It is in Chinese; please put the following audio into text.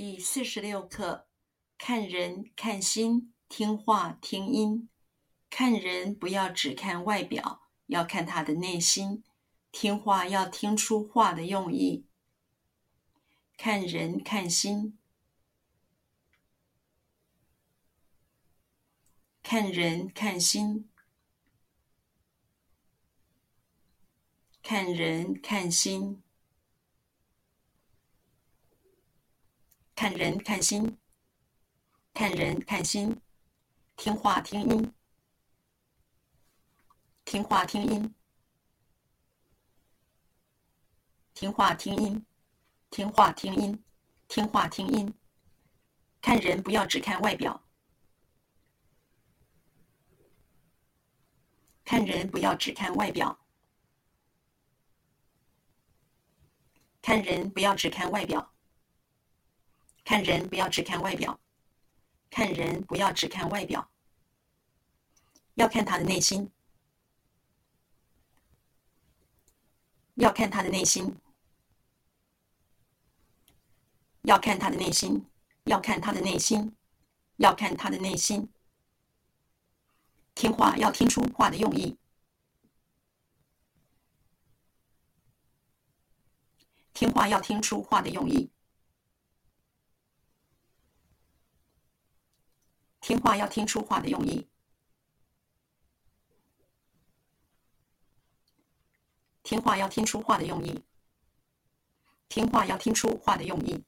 第四十六课：看人看心，听话听音。看人不要只看外表，要看他的内心；听话要听出话的用意。看人看心，看人看心，看人看心。看人看心，看人看心，听话听音，听话听音，听话听音，听话听音，听话听音。看人不要只看外表，看人不要只看外表，看人不要只看外表。看人不要只看外表，看人不要只看外表，要看他的内心，要看他的内心，要看他的内心，要看他的内心，要看他的内心。听话要听出话的用意，听话要听出话的用意。听话要听出话的用意，听话要听出话的用意，听话要听出话的用意。